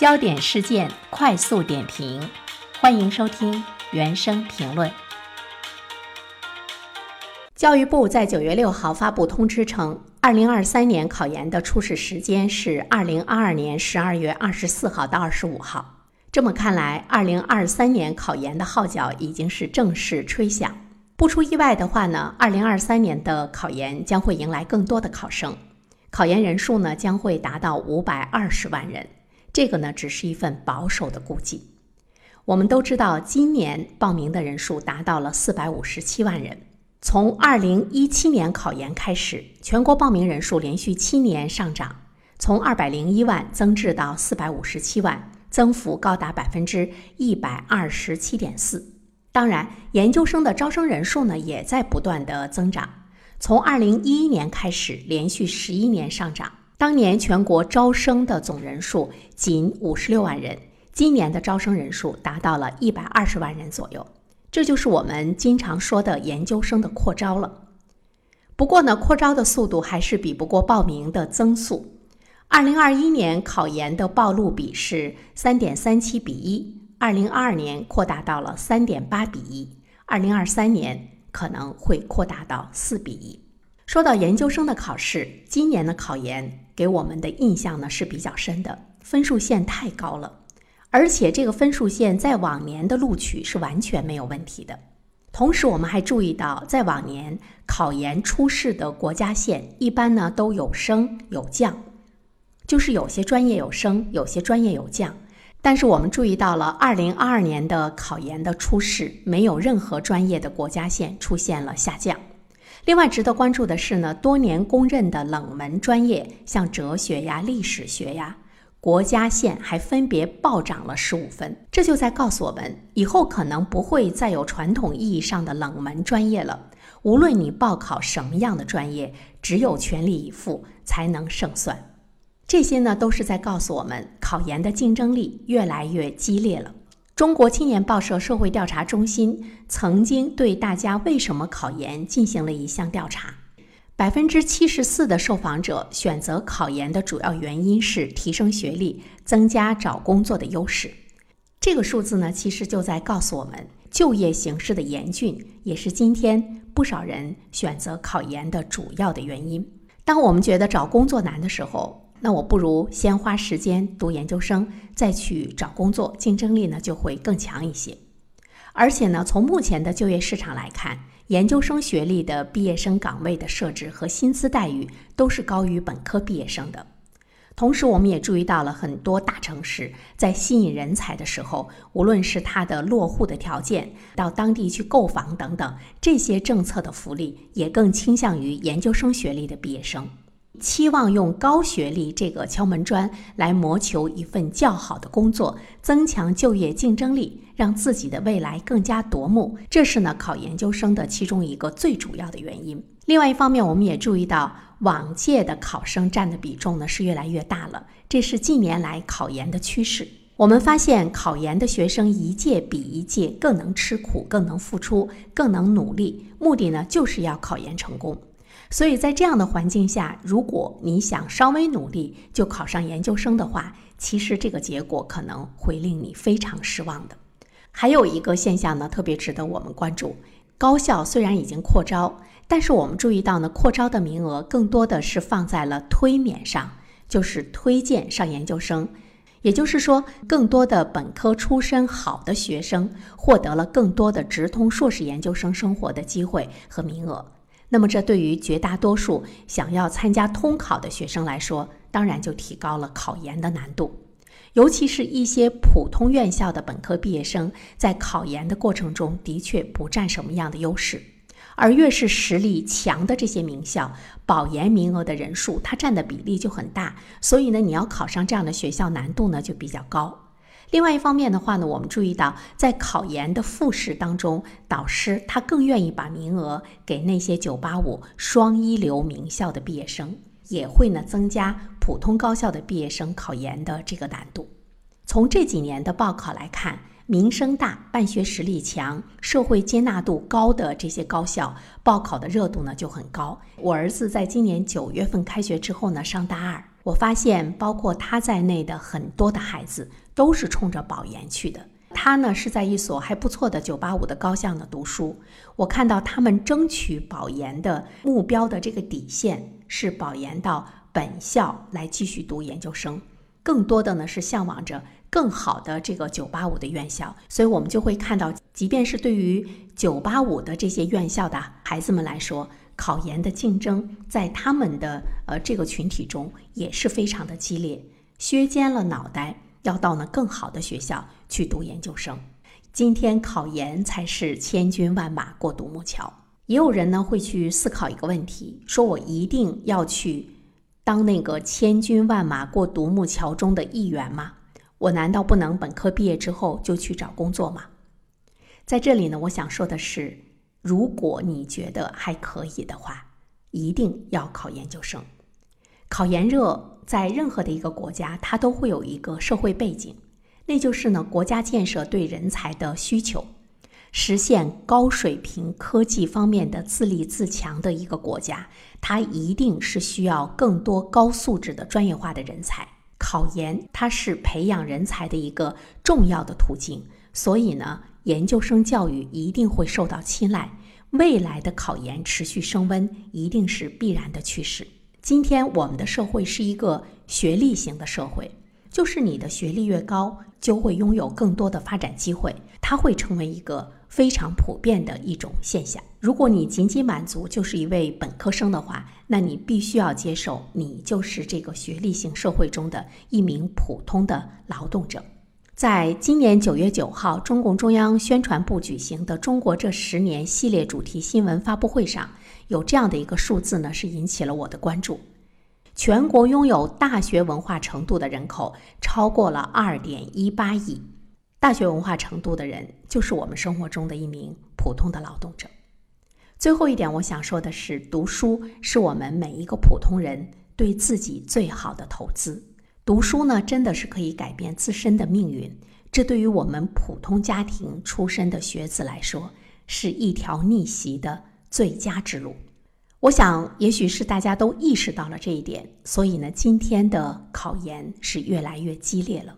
焦点事件快速点评，欢迎收听原声评论。教育部在九月六号发布通知称，二零二三年考研的初试时间是二零二二年十二月二十四号到二十五号。这么看来，二零二三年考研的号角已经是正式吹响。不出意外的话呢，二零二三年的考研将会迎来更多的考生，考研人数呢将会达到五百二十万人。这个呢只是一份保守的估计。我们都知道，今年报名的人数达到了四百五十七万人。从二零一七年考研开始，全国报名人数连续七年上涨，从二百零一万增至到四百五十七万，增幅高达百分之一百二十七点四。当然，研究生的招生人数呢也在不断的增长。从二零一一年开始，连续十一年上涨。当年全国招生的总人数仅五十六万人，今年的招生人数达到了一百二十万人左右。这就是我们经常说的研究生的扩招了。不过呢，扩招的速度还是比不过报名的增速。二零二一年考研的报录比是三点三七比一。二零二二年扩大到了三点八比一，二零二三年可能会扩大到四比一。说到研究生的考试，今年的考研给我们的印象呢是比较深的，分数线太高了，而且这个分数线在往年的录取是完全没有问题的。同时，我们还注意到，在往年考研初试的国家线一般呢都有升有降，就是有些专业有升，有些专业有降。但是我们注意到了，二零二二年的考研的初试没有任何专业的国家线出现了下降。另外值得关注的是呢，多年公认的冷门专业，像哲学呀、历史学呀，国家线还分别暴涨了十五分。这就在告诉我们，以后可能不会再有传统意义上的冷门专业了。无论你报考什么样的专业，只有全力以赴才能胜算。这些呢，都是在告诉我们，考研的竞争力越来越激烈了。中国青年报社社会调查中心曾经对大家为什么考研进行了一项调查，百分之七十四的受访者选择考研的主要原因是提升学历、增加找工作的优势。这个数字呢，其实就在告诉我们，就业形势的严峻也是今天不少人选择考研的主要的原因。当我们觉得找工作难的时候，那我不如先花时间读研究生，再去找工作，竞争力呢就会更强一些。而且呢，从目前的就业市场来看，研究生学历的毕业生岗位的设置和薪资待遇都是高于本科毕业生的。同时，我们也注意到了很多大城市在吸引人才的时候，无论是它的落户的条件、到当地去购房等等，这些政策的福利也更倾向于研究生学历的毕业生。期望用高学历这个敲门砖来谋求一份较好的工作，增强就业竞争力，让自己的未来更加夺目，这是呢考研究生的其中一个最主要的原因。另外一方面，我们也注意到往届的考生占的比重呢是越来越大了，这是近年来考研的趋势。我们发现考研的学生一届比一届更能吃苦，更能付出，更能努力，目的呢就是要考研成功。所以在这样的环境下，如果你想稍微努力就考上研究生的话，其实这个结果可能会令你非常失望的。还有一个现象呢，特别值得我们关注：高校虽然已经扩招，但是我们注意到呢，扩招的名额更多的是放在了推免上，就是推荐上研究生。也就是说，更多的本科出身好的学生获得了更多的直通硕士研究生生活的机会和名额。那么，这对于绝大多数想要参加通考的学生来说，当然就提高了考研的难度。尤其是一些普通院校的本科毕业生，在考研的过程中的确不占什么样的优势。而越是实力强的这些名校，保研名额的人数，它占的比例就很大。所以呢，你要考上这样的学校，难度呢就比较高。另外一方面的话呢，我们注意到，在考研的复试当中，导师他更愿意把名额给那些985双一流名校的毕业生，也会呢增加普通高校的毕业生考研的这个难度。从这几年的报考来看，名声大、办学实力强、社会接纳度高的这些高校，报考的热度呢就很高。我儿子在今年九月份开学之后呢，上大二。我发现包括他在内的很多的孩子都是冲着保研去的。他呢是在一所还不错的985的高校呢读书。我看到他们争取保研的目标的这个底线是保研到本校来继续读研究生，更多的呢是向往着更好的这个985的院校。所以我们就会看到，即便是对于985的这些院校的孩子们来说，考研的竞争在他们的呃这个群体中也是非常的激烈，削尖了脑袋。要到呢更好的学校去读研究生，今天考研才是千军万马过独木桥。也有人呢会去思考一个问题：说我一定要去当那个千军万马过独木桥中的一员吗？我难道不能本科毕业之后就去找工作吗？在这里呢，我想说的是，如果你觉得还可以的话，一定要考研究生。考研热。在任何的一个国家，它都会有一个社会背景，那就是呢，国家建设对人才的需求，实现高水平科技方面的自立自强的一个国家，它一定是需要更多高素质的专业化的人才。考研它是培养人才的一个重要的途径，所以呢，研究生教育一定会受到青睐。未来的考研持续升温，一定是必然的趋势。今天我们的社会是一个学历型的社会，就是你的学历越高，就会拥有更多的发展机会，它会成为一个非常普遍的一种现象。如果你仅仅满足就是一位本科生的话，那你必须要接受你就是这个学历型社会中的一名普通的劳动者。在今年九月九号，中共中央宣传部举行的“中国这十年”系列主题新闻发布会上。有这样的一个数字呢，是引起了我的关注。全国拥有大学文化程度的人口超过了二点一八亿。大学文化程度的人，就是我们生活中的一名普通的劳动者。最后一点，我想说的是，读书是我们每一个普通人对自己最好的投资。读书呢，真的是可以改变自身的命运。这对于我们普通家庭出身的学子来说，是一条逆袭的。最佳之路，我想，也许是大家都意识到了这一点，所以呢，今天的考研是越来越激烈了。